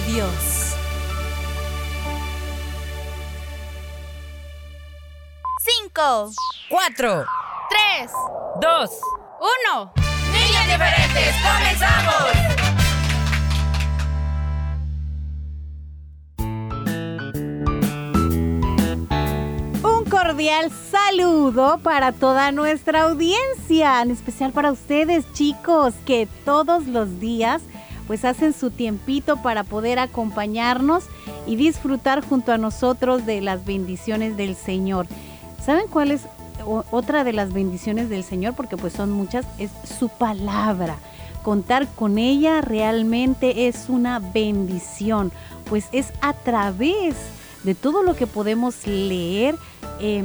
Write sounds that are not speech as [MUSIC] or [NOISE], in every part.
de Dios. Cinco, Cuatro, tres, dos, uno. niños diferentes, comenzamos. Un cordial saludo para toda nuestra audiencia, en especial para ustedes chicos que todos los días pues hacen su tiempito para poder acompañarnos y disfrutar junto a nosotros de las bendiciones del Señor. ¿Saben cuál es otra de las bendiciones del Señor? Porque pues son muchas, es su palabra. Contar con ella realmente es una bendición, pues es a través de todo lo que podemos leer, eh,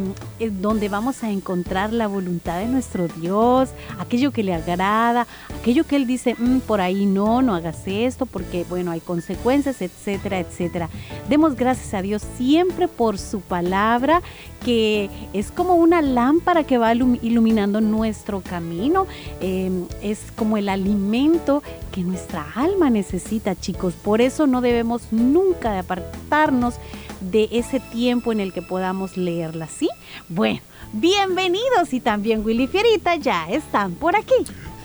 donde vamos a encontrar la voluntad de nuestro Dios, aquello que le agrada, aquello que Él dice, "Mm, por ahí no, no hagas esto, porque bueno, hay consecuencias, etcétera, etcétera. Demos gracias a Dios siempre por su palabra, que es como una lámpara que va ilum- iluminando nuestro camino, eh, es como el alimento que nuestra alma necesita, chicos. Por eso no debemos nunca de apartarnos de ese tiempo en el que podamos leerla, ¿sí? Bueno, bienvenidos y también Willy Fierita ya están por aquí.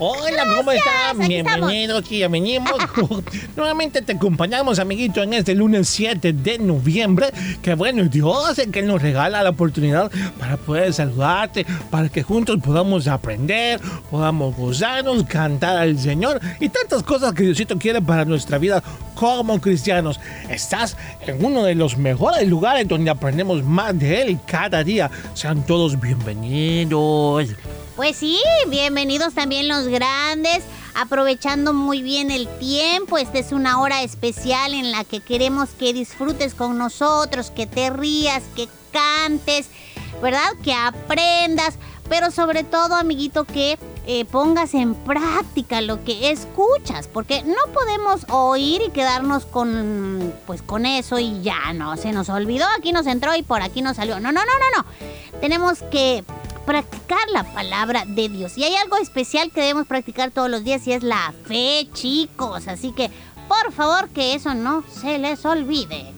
Hola, ¿cómo están? aquí Bienvenidos y bienvenimos. [LAUGHS] Nuevamente te acompañamos, amiguito, en este lunes 7 de noviembre. Que bueno, Dios es que nos regala la oportunidad para poder saludarte, para que juntos podamos aprender, podamos gozarnos, cantar al Señor y tantas cosas que Diosito quiere para nuestra vida como cristianos. Estás en uno de los mejores lugares donde aprendemos más de Él cada día. Sean todos bienvenidos. Pues sí, bienvenidos también los grandes, aprovechando muy bien el tiempo. Esta es una hora especial en la que queremos que disfrutes con nosotros, que te rías, que cantes, ¿verdad? Que aprendas, pero sobre todo, amiguito, que eh, pongas en práctica lo que escuchas, porque no podemos oír y quedarnos con, pues, con eso y ya, no, se nos olvidó, aquí nos entró y por aquí nos salió. No, no, no, no, no. Tenemos que practicar la palabra de Dios. Y hay algo especial que debemos practicar todos los días y es la fe, chicos. Así que, por favor, que eso no se les olvide.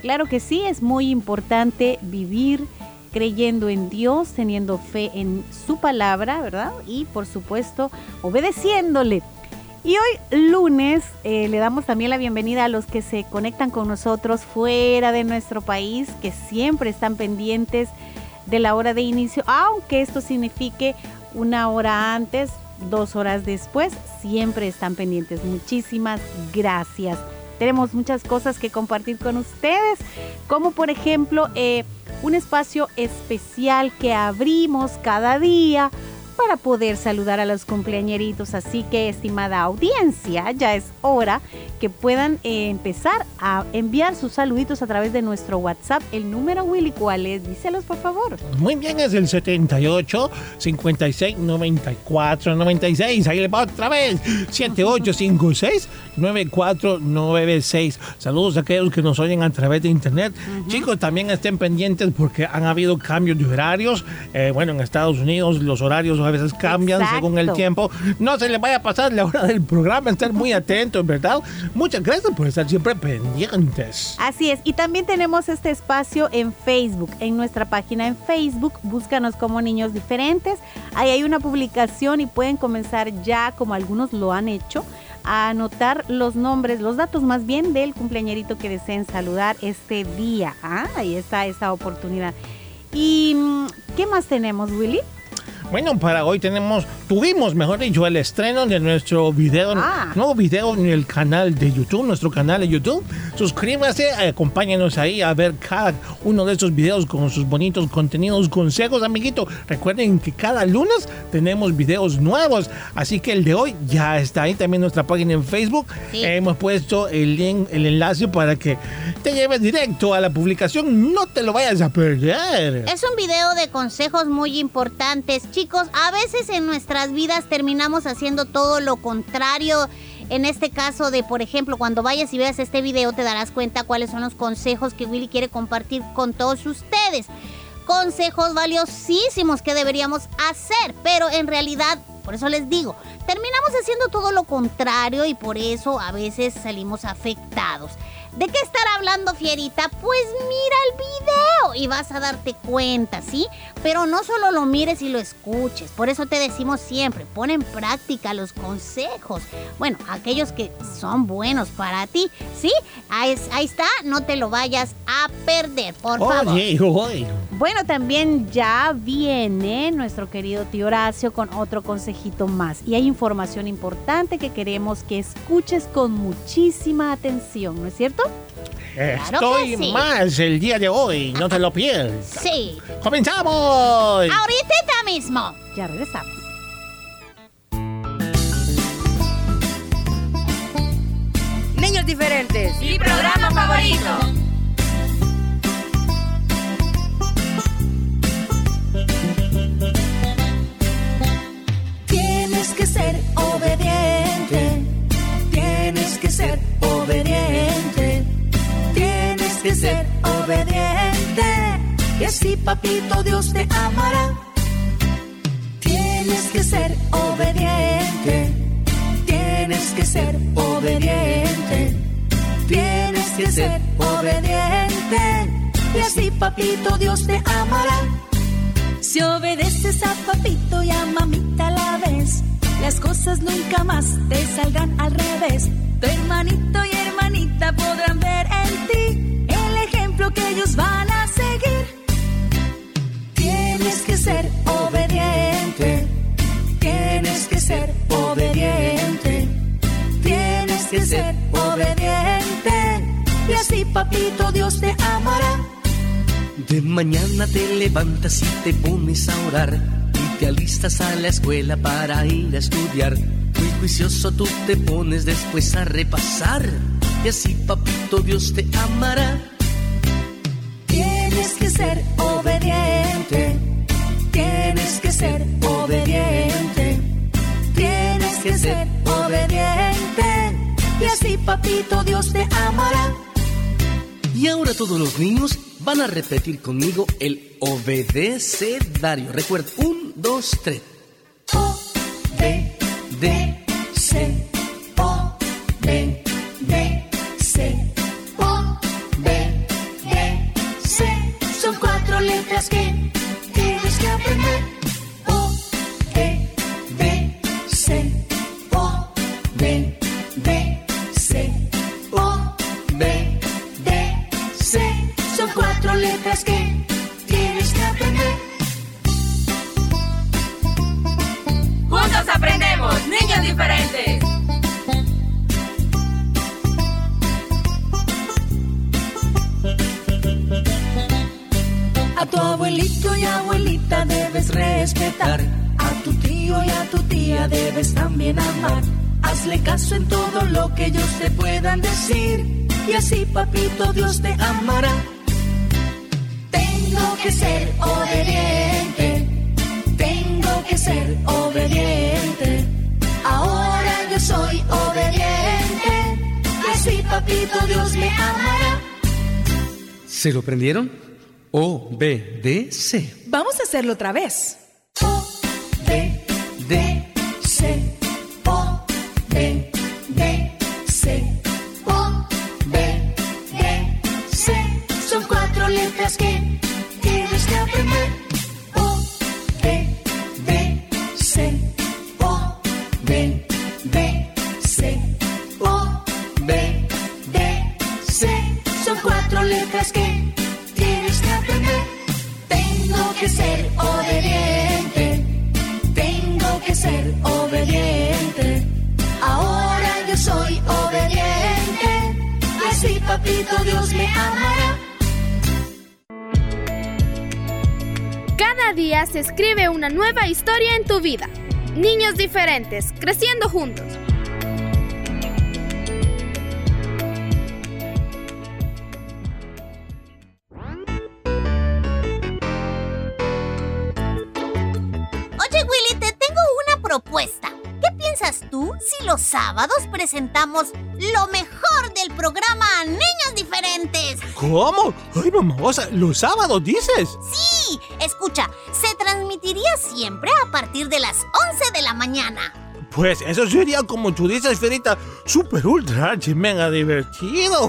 Claro que sí, es muy importante vivir creyendo en Dios, teniendo fe en su palabra, ¿verdad? Y por supuesto, obedeciéndole. Y hoy lunes eh, le damos también la bienvenida a los que se conectan con nosotros fuera de nuestro país, que siempre están pendientes de la hora de inicio, aunque esto signifique una hora antes, dos horas después, siempre están pendientes. Muchísimas gracias. Tenemos muchas cosas que compartir con ustedes, como por ejemplo eh, un espacio especial que abrimos cada día para poder saludar a los cumpleañeritos. Así que, estimada audiencia, ya es hora que puedan eh, empezar a enviar sus saluditos a través de nuestro WhatsApp. El número, Willy, ¿cuál es? Díselos, por favor. Muy bien, es el 78 56 94 96. Ahí le va otra vez. 7856 9496. Saludos a aquellos que nos oyen a través de internet. Chicos, también estén pendientes porque han habido cambios de horarios. Eh, bueno, en Estados Unidos los horarios a veces cambian según el tiempo. No se les vaya a pasar la hora del programa, estar muy atentos, ¿verdad? Muchas gracias por estar siempre pendientes. Así es, y también tenemos este espacio en Facebook, en nuestra página en Facebook, búscanos como niños diferentes, ahí hay una publicación y pueden comenzar ya, como algunos lo han hecho, a anotar los nombres, los datos más bien del cumpleañerito que deseen saludar este día. Ah, ahí está esa oportunidad. ¿Y mm, qué más tenemos, Willy? Bueno, para hoy tenemos, tuvimos, mejor dicho, el estreno de nuestro video, Ah. nuevo video en el canal de YouTube, nuestro canal de YouTube. Suscríbase, acompáñenos ahí a ver cada uno de estos videos con sus bonitos contenidos, consejos, amiguito. Recuerden que cada lunes tenemos videos nuevos, así que el de hoy ya está ahí también nuestra página en Facebook. Sí. Hemos puesto el link, el enlace para que te lleves directo a la publicación. No te lo vayas a perder. Es un video de consejos muy importantes. Chicos, a veces en nuestras vidas terminamos haciendo todo lo contrario. En este caso de, por ejemplo, cuando vayas y veas este video te darás cuenta cuáles son los consejos que Willy quiere compartir con todos ustedes. Consejos valiosísimos que deberíamos hacer, pero en realidad, por eso les digo, terminamos haciendo todo lo contrario y por eso a veces salimos afectados. ¿De qué estar hablando, Fierita? Pues mira el video y vas a darte cuenta, ¿sí? Pero no solo lo mires y lo escuches. Por eso te decimos siempre, pon en práctica los consejos. Bueno, aquellos que son buenos para ti, ¿sí? Ahí, ahí está, no te lo vayas a perder, por favor. Oye, oye. Bueno, también ya viene nuestro querido tío Horacio con otro consejito más. Y hay información importante que queremos que escuches con muchísima atención, ¿no es cierto? Estoy que sí. más el día de hoy, no te lo pierdas. Sí, ¡Comenzamos! ahorita mismo. Ya regresamos. Niños diferentes. Mi programa favorito. Tienes que ser obediente. Tienes que ser obediente. Tienes que ser obediente. Y así papito Dios te amará. Tienes que ser obediente. Tienes que ser obediente. Tienes que ser obediente. Y así papito Dios te amará. Si obedeces a papito y a mamita a la vez, las cosas nunca más te saldrán al revés. Tu hermanito y hermanita podrán ejemplo que ellos van a seguir. Tienes que ser obediente, tienes que ser obediente, tienes que ser obediente. Y así papito Dios te amará. De mañana te levantas y te pones a orar y te alistas a la escuela para ir a estudiar. Muy juicioso tú te pones después a repasar y así papito Dios te amará. Tienes que ser obediente, tienes que ser obediente, tienes que ser obediente. Y así papito Dios te amará. Y ahora todos los niños van a repetir conmigo el obedecedario. Recuerda, un, dos, tres. O, B, D, C, O, B, D, letras que tienes que aprender. O, B, D, C, O, B, D, C, O, B, D, C. Son cuatro letras que tienes que aprender. Juntos aprendemos. Niños diferentes. A tu abuelito y abuelita debes respetar. A tu tío y a tu tía debes también amar. Hazle caso en todo lo que ellos te puedan decir. Y así, papito, Dios te amará. Tengo que ser obediente. Tengo que ser obediente. Ahora yo soy obediente. Y así, papito, Dios me amará. ¿Se lo prendieron? O, B, D, C. Vamos a hacerlo otra vez. O, B, que ser obediente. Tengo que ser obediente. Ahora yo soy obediente. Así, papito, Dios me amará. Cada día se escribe una nueva historia en tu vida. Niños diferentes, creciendo juntos. Propuesta. ¿Qué piensas tú si los sábados presentamos lo mejor del programa Niños Diferentes? ¿Cómo? Ay, mamosa, los sábados dices. Sí, escucha, se transmitiría siempre a partir de las 11 de la mañana. Pues eso sería como tú dices, Ferita, super ultra mega divertido.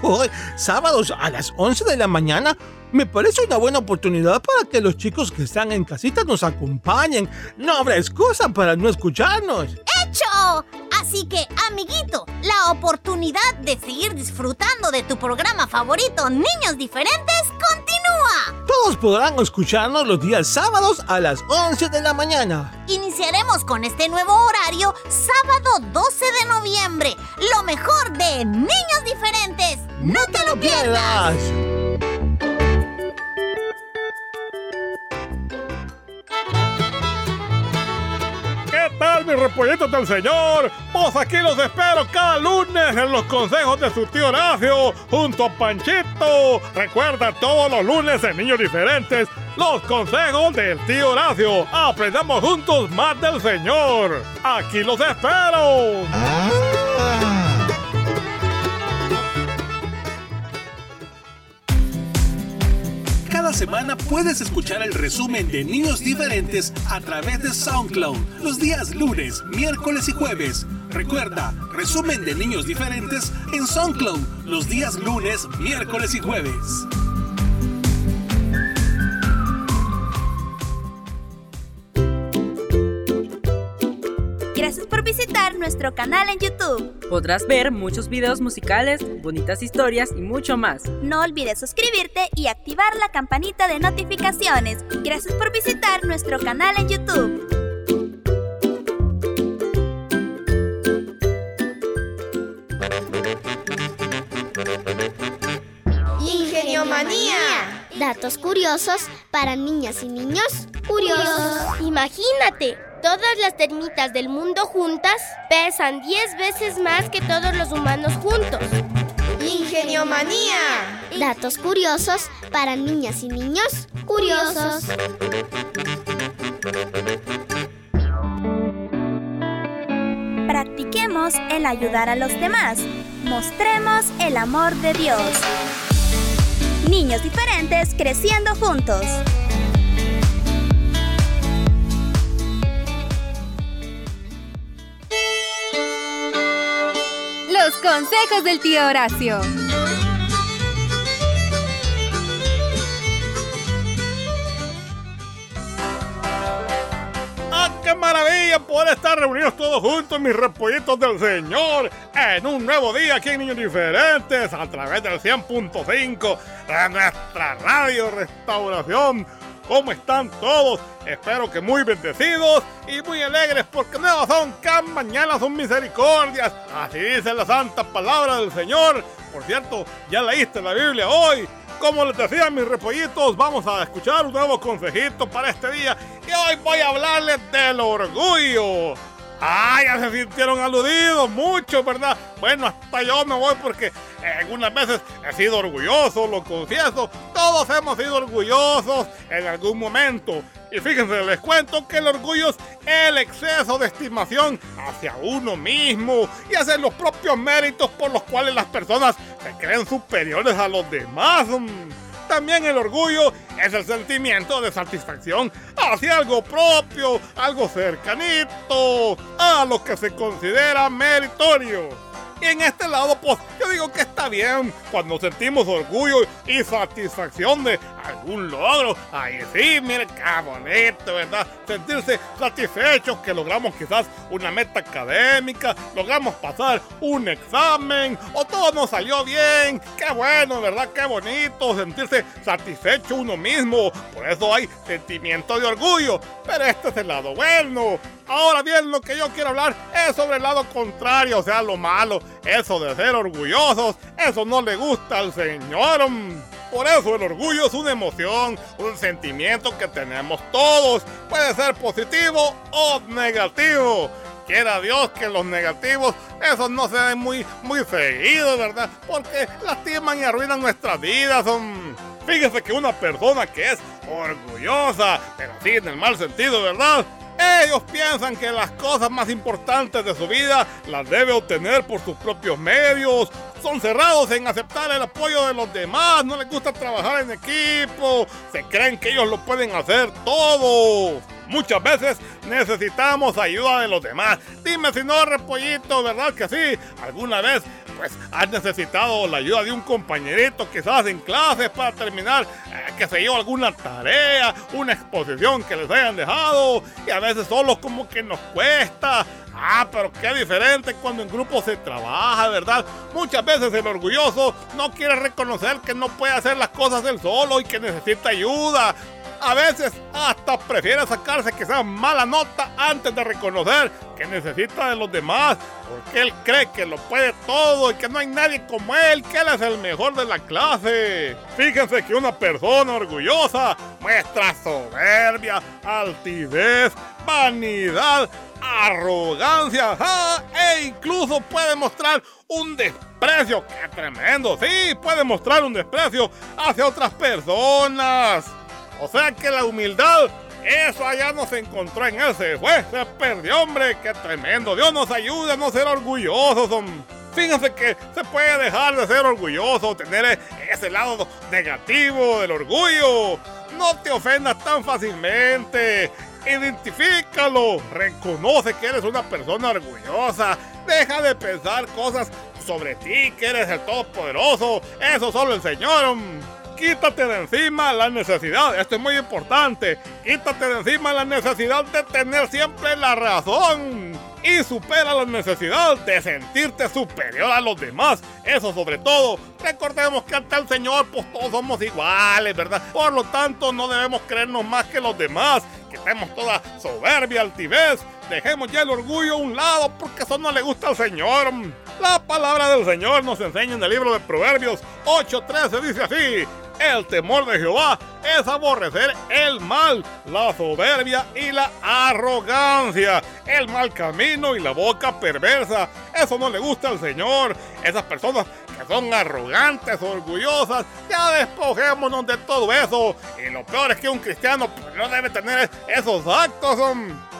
Sábados a las 11 de la mañana me parece una buena oportunidad para que los chicos que están en casita nos acompañen. No habrá excusa para no escucharnos. ¡Hecho! Así que, amiguito, la oportunidad de seguir disfrutando de tu programa favorito Niños Diferentes continúa. Todos podrán escucharnos los días sábados a las 11 de la mañana. Iniciaremos con este nuevo horario sábado 12 de noviembre. Lo mejor de Niños Diferentes. ¡No te lo pierdas! ¿Qué tal, mis repollitos del Señor? Pues aquí los espero cada lunes en los consejos de su tío Horacio, junto a Panchito. Recuerda todos los lunes en Niños Diferentes, los consejos del tío Horacio. Aprendamos juntos más del Señor. Aquí los espero. Cada semana puedes escuchar el resumen de Niños Diferentes a través de SoundCloud los días lunes, miércoles y jueves. Recuerda, resumen de Niños Diferentes en SoundCloud los días lunes, miércoles y jueves. Gracias por visitar nuestro canal en YouTube. Podrás ver muchos videos musicales, bonitas historias y mucho más. No olvides suscribirte y activar la campanita de notificaciones. Gracias por visitar nuestro canal en YouTube. Ingeniomanía. Datos curiosos para niñas y niños curiosos. Imagínate, todas las termitas del mundo juntas pesan 10 veces más que todos los humanos juntos. Ingeniomanía. Datos curiosos para niñas y niños curiosos. Practiquemos el ayudar a los demás. Mostremos el amor de Dios. Niños diferentes creciendo juntos. Los consejos del tío Horacio. ¡Ah, qué maravilla poder estar reunidos todos juntos, mis repollitos del Señor, en un nuevo día aquí en Niños Diferentes, a través del 100.5 de nuestra radio Restauración. ¿Cómo están todos? Espero que muy bendecidos y muy alegres porque nuevas son cada mañana son misericordias. Así dice la santa palabra del Señor. Por cierto, ya leíste la Biblia hoy. Como les decía mis repollitos, vamos a escuchar un nuevo consejito para este día y hoy voy a hablarles del orgullo. Ah, ya se sintieron aludidos, mucho, ¿verdad? Bueno, hasta yo me voy porque algunas veces he sido orgulloso, lo confieso. Todos hemos sido orgullosos en algún momento. Y fíjense, les cuento que el orgullo es el exceso de estimación hacia uno mismo y hacia los propios méritos por los cuales las personas se creen superiores a los demás. También el orgullo es el sentimiento de satisfacción hacia algo propio, algo cercanito, a lo que se considera meritorio. Y en este lado, pues yo digo que está bien cuando sentimos orgullo y satisfacción de algún logro. Ahí sí, mire qué bonito, ¿verdad? Sentirse satisfechos que logramos quizás una meta académica, logramos pasar un examen o todo nos salió bien. Qué bueno, ¿verdad? Qué bonito sentirse satisfecho uno mismo. Por eso hay sentimiento de orgullo. Pero este es el lado bueno. Ahora bien, lo que yo quiero hablar es sobre el lado contrario, o sea, lo malo. Eso de ser orgullosos, eso no le gusta al Señor. Por eso el orgullo es una emoción, un sentimiento que tenemos todos. Puede ser positivo o negativo. Quiera Dios que los negativos, esos no se den muy, muy seguidos, ¿verdad? Porque lastiman y arruinan nuestras vidas. Fíjese que una persona que es orgullosa, pero sí en el mal sentido, ¿verdad? Ellos piensan que las cosas más importantes de su vida las debe obtener por sus propios medios. Son cerrados en aceptar el apoyo de los demás, no les gusta trabajar en equipo, se creen que ellos lo pueden hacer todo. Muchas veces necesitamos ayuda de los demás. Dime si no, repollito, ¿verdad que sí? ¿Alguna vez pues has necesitado la ayuda de un compañerito quizás en clases para terminar, eh, que se yo, alguna tarea, una exposición que les hayan dejado y a veces solo como que nos cuesta. Ah, pero qué diferente cuando en grupo se trabaja, ¿verdad? Muchas veces el orgulloso no quiere reconocer que no puede hacer las cosas él solo y que necesita ayuda. A veces hasta prefiere sacarse que sea mala nota antes de reconocer que necesita de los demás, porque él cree que lo puede todo y que no hay nadie como él, que él es el mejor de la clase. Fíjense que una persona orgullosa muestra soberbia, altivez, vanidad, arrogancia e incluso puede mostrar un desprecio. ¡Qué tremendo! Sí, puede mostrar un desprecio hacia otras personas. O sea que la humildad, eso allá no se encontró en él, se fue, se perdió, hombre, qué tremendo. Dios nos ayude a no ser orgullosos, Fíjense que se puede dejar de ser orgulloso, tener ese lado negativo del orgullo. No te ofendas tan fácilmente. Identifícalo. Reconoce que eres una persona orgullosa. Deja de pensar cosas sobre ti, que eres el Todopoderoso. Eso solo el Señor. Quítate de encima la necesidad, esto es muy importante, quítate de encima la necesidad de tener siempre la razón y supera la necesidad de sentirte superior a los demás. Eso sobre todo, recordemos que ante el Señor pues todos somos iguales, ¿verdad? Por lo tanto no debemos creernos más que los demás, que tenemos toda soberbia, altivez. Dejemos ya el orgullo a un lado porque eso no le gusta al Señor. La palabra del Señor nos enseña en el libro de Proverbios 8:13, dice así, el temor de Jehová es aborrecer el mal, la soberbia y la arrogancia, el mal camino y la boca perversa. Eso no le gusta al Señor. Esas personas que son arrogantes, orgullosas, ya despojémonos de todo eso. Y lo peor es que un cristiano pues, no debe tener esos actos.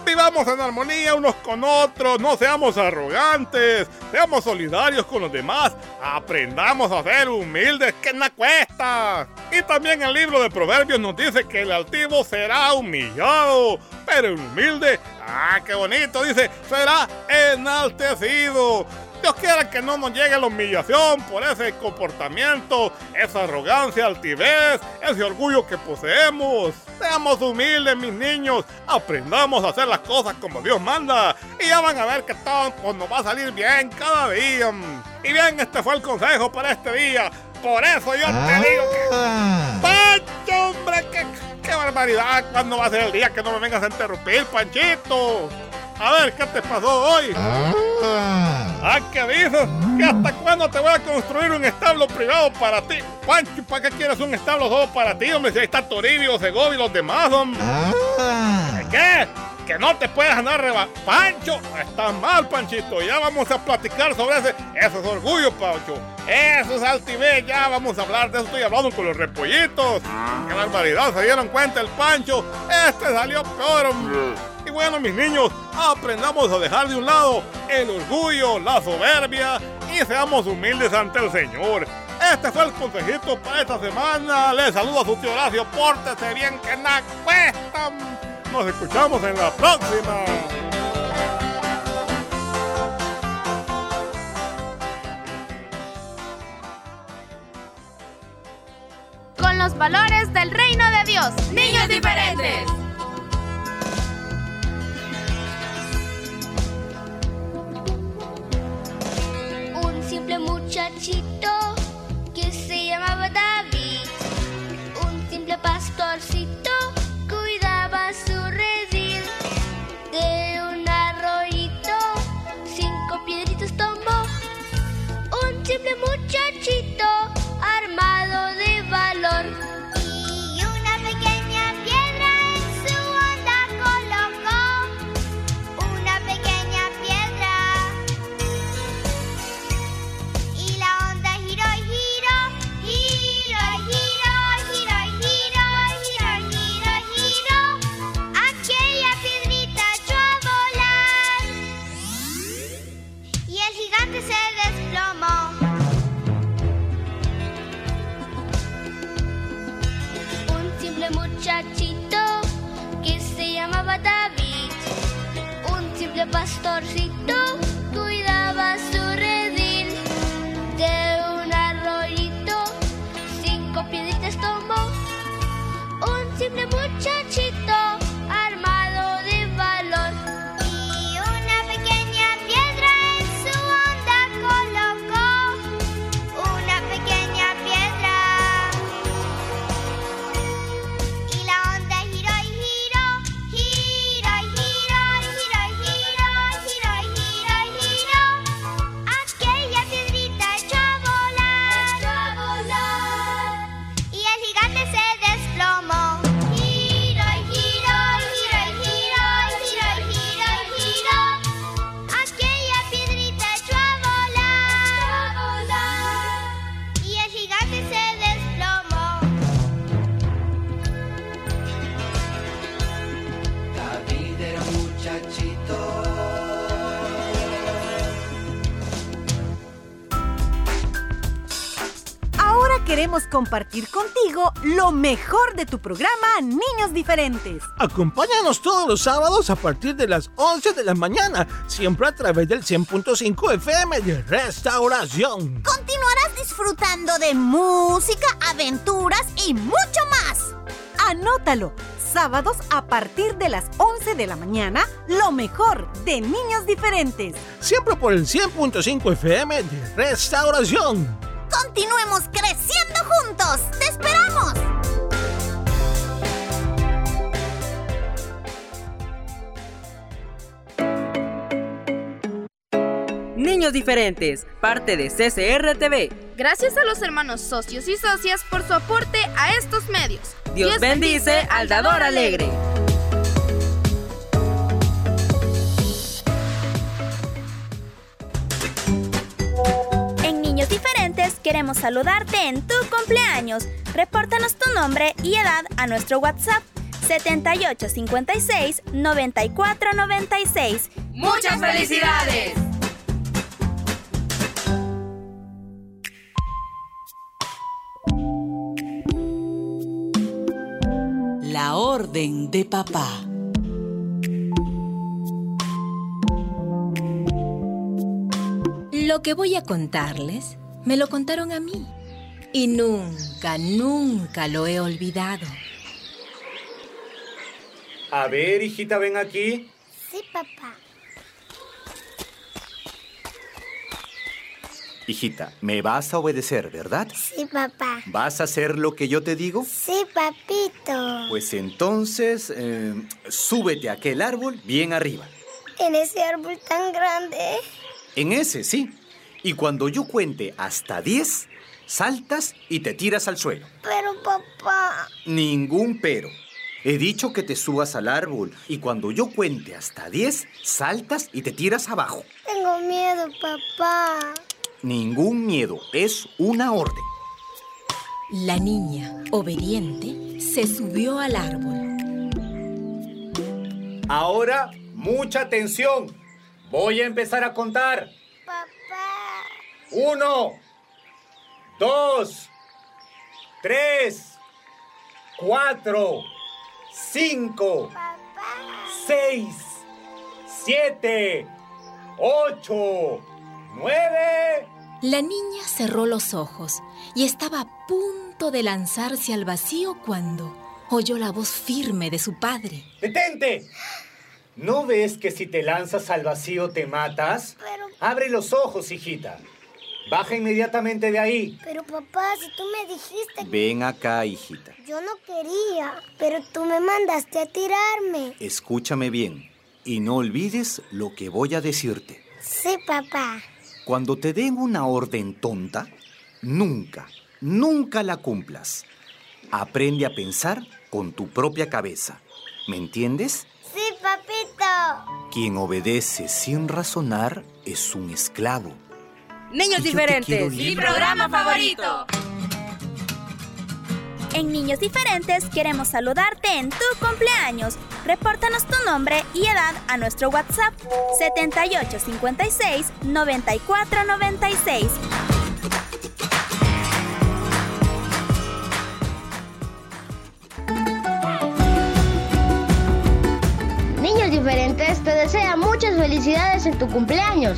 Vivamos en armonía unos con otros, no seamos arrogantes, seamos solidarios con los demás, aprendamos a ser humildes, que no cuesta. Y también el libro de Proverbios nos dice que el altivo será humillado, pero el humilde, ah, qué bonito, dice, será enaltecido. Dios quiera que no nos llegue la humillación por ese comportamiento, esa arrogancia, altivez, ese orgullo que poseemos. Seamos humildes, mis niños. Aprendamos a hacer las cosas como Dios manda. Y ya van a ver que todo pues, nos va a salir bien cada día. Y bien, este fue el consejo para este día. Por eso yo te digo que. Ah. ¡Pancho, hombre! Qué, ¡Qué barbaridad! ¿Cuándo va a ser el día que no me vengas a interrumpir, Panchito? A ver, ¿qué te pasó hoy? Ah. ¿Ah, qué dices? ¿Que hasta cuándo te voy a construir un establo privado para ti? Pancho, ¿para qué quieres un establo solo para ti, hombre? Si ahí está Toribio, Segovia y los demás, hombre. ¿Qué? Que no te puedes andar reba... Pancho, estás mal, Panchito. Ya vamos a platicar sobre ese... Eso es orgullo, Pancho. Eso es altivez. Ya vamos a hablar de eso. Estoy hablando con los repollitos. Qué barbaridad. ¿Se dieron cuenta el Pancho? Este salió peor, hombre. Bueno, mis niños, aprendamos a dejar de un lado el orgullo, la soberbia y seamos humildes ante el Señor. Este fue el consejito para esta semana. Les saludo a su tío Horacio. Pórtese bien que nada cuesta. Nos escuchamos en la próxima. Con los valores del reino de Dios. Niños diferentes. Muchachito compartir contigo lo mejor de tu programa Niños Diferentes. Acompáñanos todos los sábados a partir de las 11 de la mañana, siempre a través del 100.5 FM de Restauración. Continuarás disfrutando de música, aventuras y mucho más. Anótalo. Sábados a partir de las 11 de la mañana, lo mejor de Niños Diferentes. Siempre por el 100.5 FM de Restauración. Continuemos creciendo juntos. ¡Te esperamos! Niños diferentes, parte de CCR TV. Gracias a los hermanos socios y socias por su aporte a estos medios. Dios, bendice al dador alegre. Queremos saludarte en tu cumpleaños. Repórtanos tu nombre y edad a nuestro WhatsApp 7856 9496. ¡Muchas felicidades! La orden de papá. Lo que voy a contarles, me lo contaron a mí. Y nunca, nunca lo he olvidado. A ver, hijita, ven aquí. Sí, papá. Hijita, me vas a obedecer, ¿verdad? Sí, papá. ¿Vas a hacer lo que yo te digo? Sí, papito. Pues entonces, eh, súbete a aquel árbol bien arriba. En ese árbol tan grande. En ese, sí. Y cuando yo cuente hasta 10, saltas y te tiras al suelo. Pero papá... Ningún pero. He dicho que te subas al árbol y cuando yo cuente hasta 10, saltas y te tiras abajo. Tengo miedo, papá. Ningún miedo, es una orden. La niña, obediente, se subió al árbol. Ahora, mucha atención. Voy a empezar a contar. Papá. Uno, dos, tres, cuatro, cinco, seis, siete, ocho, nueve. La niña cerró los ojos y estaba a punto de lanzarse al vacío cuando oyó la voz firme de su padre. ¡Detente! ¿No ves que si te lanzas al vacío te matas? Pero... Abre los ojos, hijita. Baja inmediatamente de ahí. Pero papá, si tú me dijiste... Ven acá, hijita. Yo no quería, pero tú me mandaste a tirarme. Escúchame bien y no olvides lo que voy a decirte. Sí, papá. Cuando te den una orden tonta, nunca, nunca la cumplas. Aprende a pensar con tu propia cabeza. ¿Me entiendes? Sí, papito. Quien obedece sin razonar es un esclavo. Niños diferentes. Mi programa favorito. En Niños Diferentes queremos saludarte en tu cumpleaños. Repórtanos tu nombre y edad a nuestro WhatsApp 7856 9496. Niños diferentes te desea muchas felicidades en tu cumpleaños.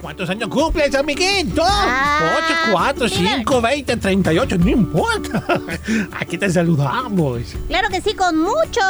¿Cuántos años cumples, amiguito? Ah, 8, 4, 5, 20, 38, no importa. Aquí te saludamos. Claro que sí, con mucho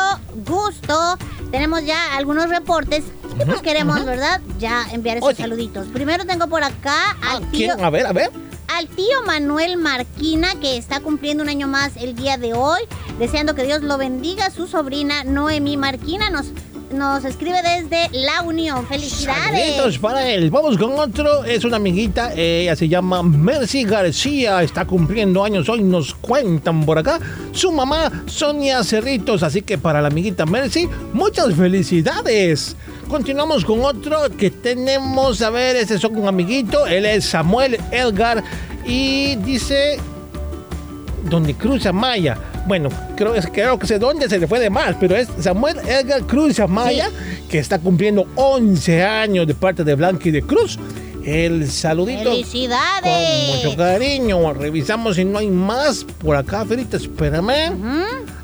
gusto. Tenemos ya algunos reportes y pues queremos, ¿verdad? Ya enviar esos Oye. saluditos. Primero tengo por acá al tío, ¿Quién? A ver, a ver. al tío Manuel Marquina, que está cumpliendo un año más el día de hoy. Deseando que Dios lo bendiga. Su sobrina Noemí Marquina nos, nos escribe desde La Unión. ¡Felicidades! Para él. Vamos con otro. Es una amiguita. Ella se llama Mercy García. Está cumpliendo años hoy. Nos cuentan por acá. Su mamá, Sonia Cerritos. Así que para la amiguita Mercy, muchas felicidades. Continuamos con otro que tenemos. A ver, este es un amiguito. Él es Samuel Elgar. Y dice donde cruza Maya. Bueno, creo, creo que sé dónde se le fue de más, pero es Samuel Edgar Cruz Amaya, que está cumpliendo 11 años de parte de Blanqui de Cruz. El saludito. ¡Felicidades! Con mucho cariño. Revisamos si no hay más por acá, Ferita. Espérame.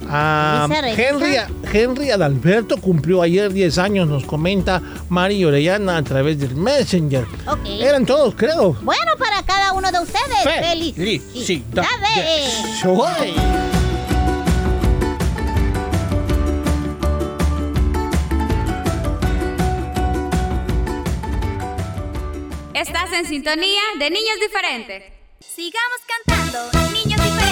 Ah, Revisa, revisa. Henry, Henry Adalberto cumplió ayer 10 años, nos comenta Mario Orellana a través del Messenger. Ok. Eran todos, creo. Bueno, para cada uno de ustedes, Felicidades. ¡Felicidades! En sintonía de Niños Diferentes. Sigamos cantando, Niños Diferentes.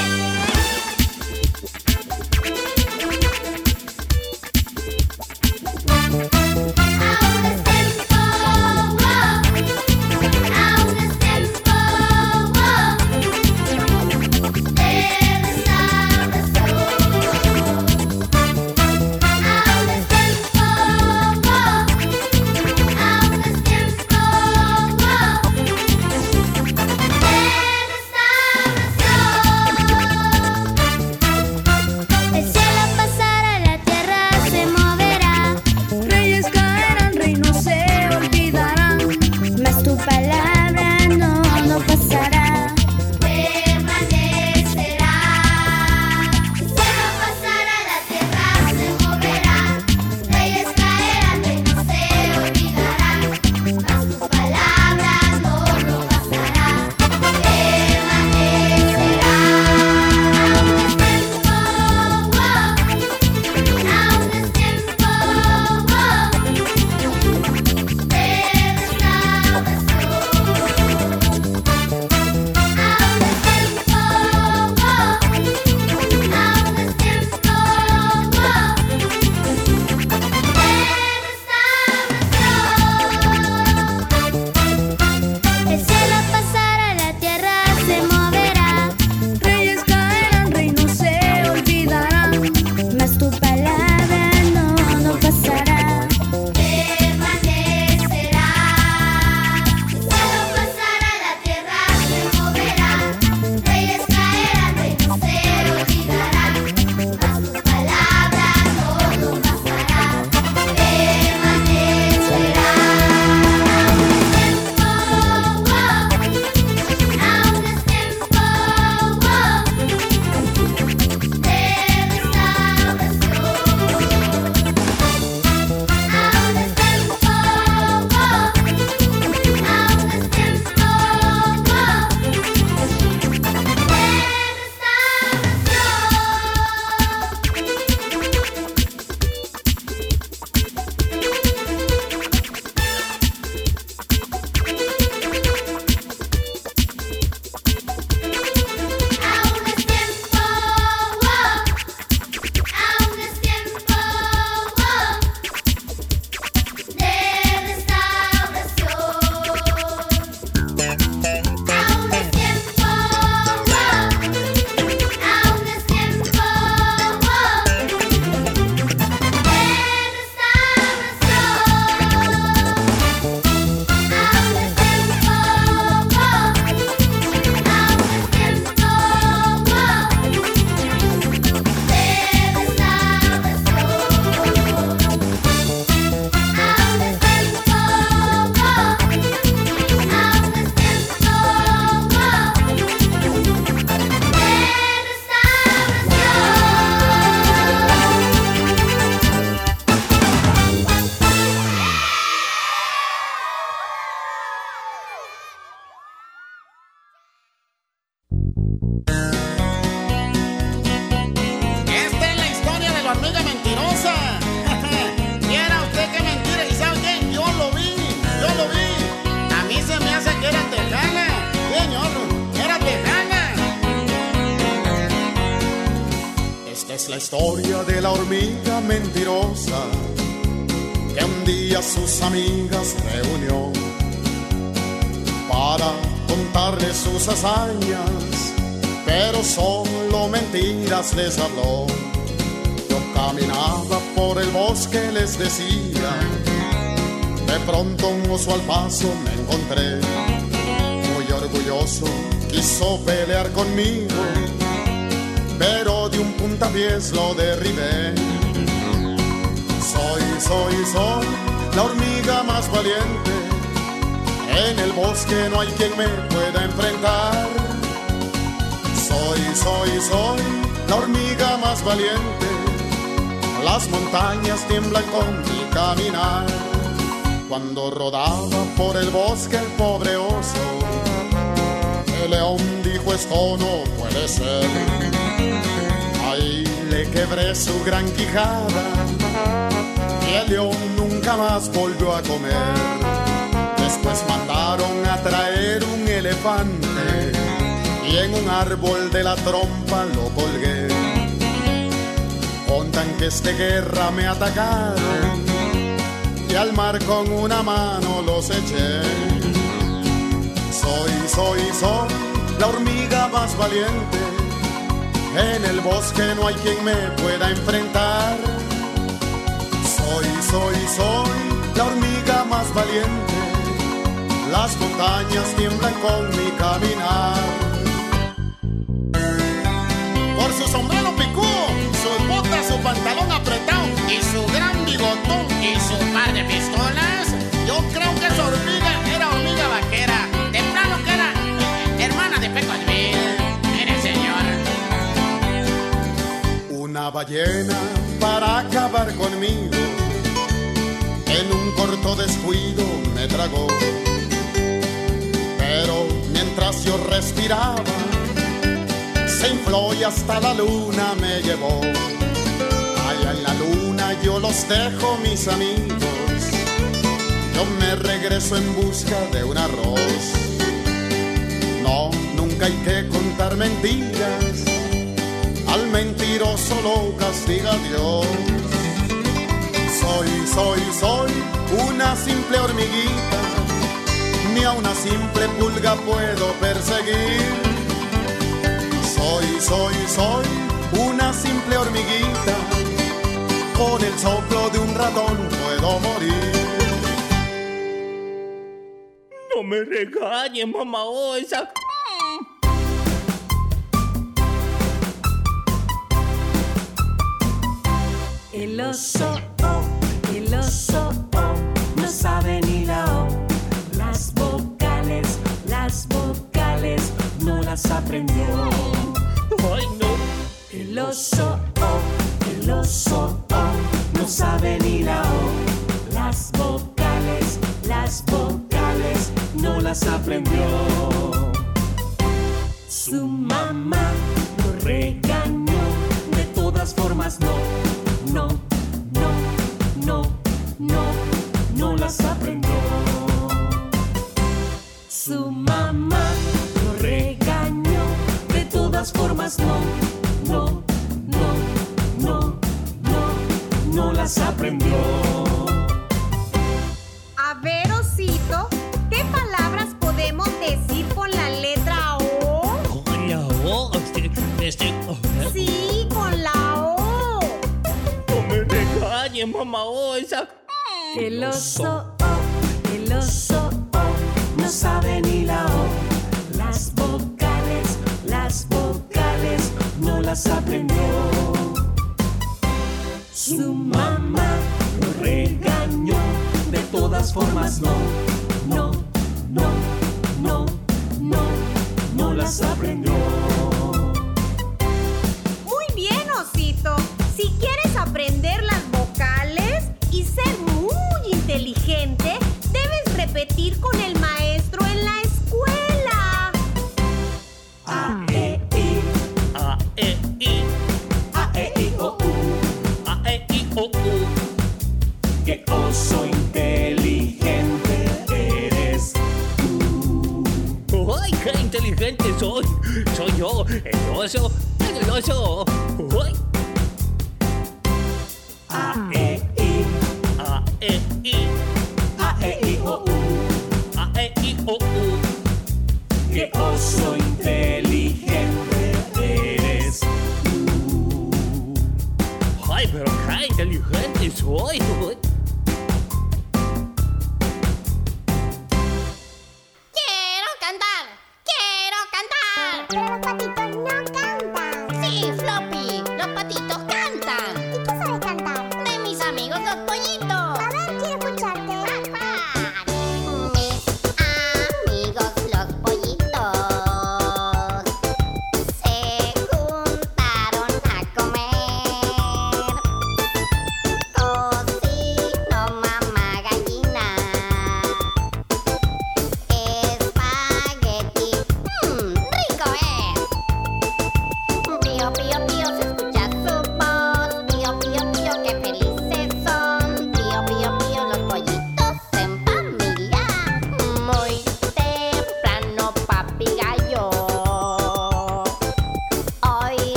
Al paso me encontré, muy orgulloso, quiso pelear conmigo, pero de un puntapiés lo derribé. Soy, soy, soy la hormiga más valiente. En el bosque no hay quien me pueda enfrentar. Soy, soy, soy la hormiga más valiente. Las montañas tiemblan con mi caminar. Cuando rodaba por el bosque el pobre oso, el león dijo esto no puede ser. Ahí le quebré su gran quijada y el león nunca más volvió a comer. Después mandaron a traer un elefante y en un árbol de la trompa lo colgué. Contan que este guerra me atacaron al mar con una mano los eché. Soy, soy, soy la hormiga más valiente. En el bosque no hay quien me pueda enfrentar. Soy, soy, soy la hormiga más valiente. Las montañas tiemblan con mi caminar. Y su gran bigotón y su par de pistolas, yo creo que su hormiga era hormiga vaquera. De plano que era hermana de Pecosville. Mire, señor. Una ballena para acabar conmigo. En un corto descuido me tragó. Pero mientras yo respiraba, se infló y hasta la luna me llevó. Allá en la luna yo los dejo, mis amigos. Yo me regreso en busca de un arroz. No, nunca hay que contar mentiras. Al mentiroso lo castiga Dios. Soy, soy, soy una simple hormiguita. Ni a una simple pulga puedo perseguir. Soy, soy, soy una simple hormiguita. Con el soplo de un ratón puedo morir. No me regañes, mamá Osa. El oso, oh, el oso, oh, no sabe ni la O. Las vocales, las vocales, no las aprendió. Ay, no. El oso, oh, el oso, oh, no sabe ni la O. Las vocales, las vocales, no las aprendió. Su mamá lo regañó, de todas formas no, no, no, no, no, no las aprendió. Su mamá lo regañó, de todas formas no, no, las aprendió. A ver, osito, ¿qué palabras podemos decir con la letra O? Con la O, este, este, oh, Sí, con la O. no me regañes, mamá Osa. El oso, oh, el oso, oh, no sabe ni la O. Las vocales, las vocales, no las aprendió. Su mamá lo regañó, de todas formas no, no, no, no, no, no las aprendió. Muy bien, osito. Si quieres aprender las vocales y ser muy inteligente, debes repetir con el soy, soy yo, el oso, el oso. Uy. A, E, I, A, E, I, A, E, I, O, U, A, E, I, O, U. Qué oso inteligente eres tú. Ay, pero qué inteligente soy. Uy. No, patito.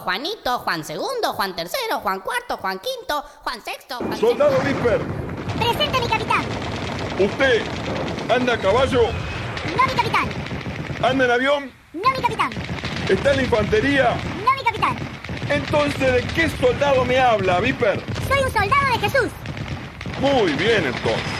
Juanito, Juan segundo, Juan tercero, Juan cuarto, Juan quinto, Juan sexto. Juan Soldado Dipper. Presente mi capitán. Usted anda a caballo. No mi capitán. Anda en avión. No mi capitán. Está en la infantería. No mi capitán. Entonces, ¿de qué soldado me habla, Viper? Soy un soldado de Jesús. Muy bien, entonces.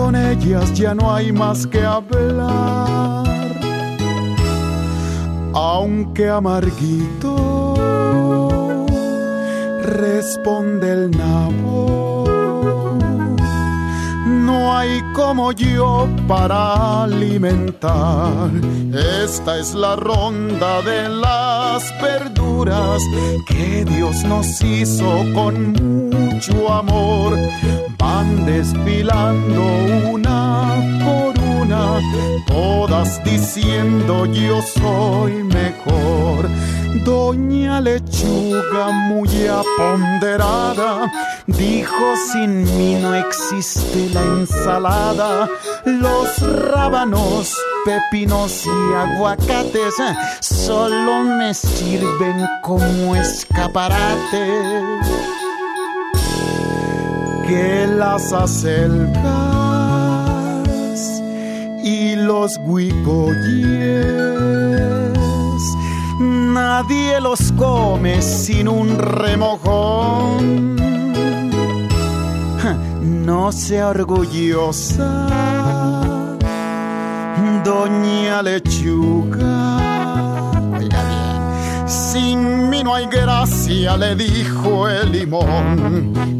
con ellas ya no hay más que hablar. Aunque amarguito responde el nabo. No hay como yo para alimentar. Esta es la ronda de las verduras que Dios nos hizo con mucho amor. Van desfilando una por una, todas diciendo yo soy mejor. Doña Lechuga muy aponderada dijo sin mí no existe la ensalada. Los rábanos, pepinos y aguacates solo me sirven como escaparate. Que las acelgas y los huicoyes nadie los come sin un remojón. No sea orgullosa, doña lechuga. Sin mí no hay gracia, le dijo el limón.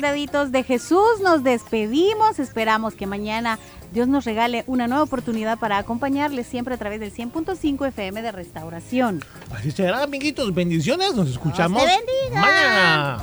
soldaditos de Jesús, nos despedimos, esperamos que mañana Dios nos regale una nueva oportunidad para acompañarles siempre a través del 100.5 FM de Restauración. Así será, amiguitos, bendiciones, nos escuchamos. Dios bendiga. Mañana.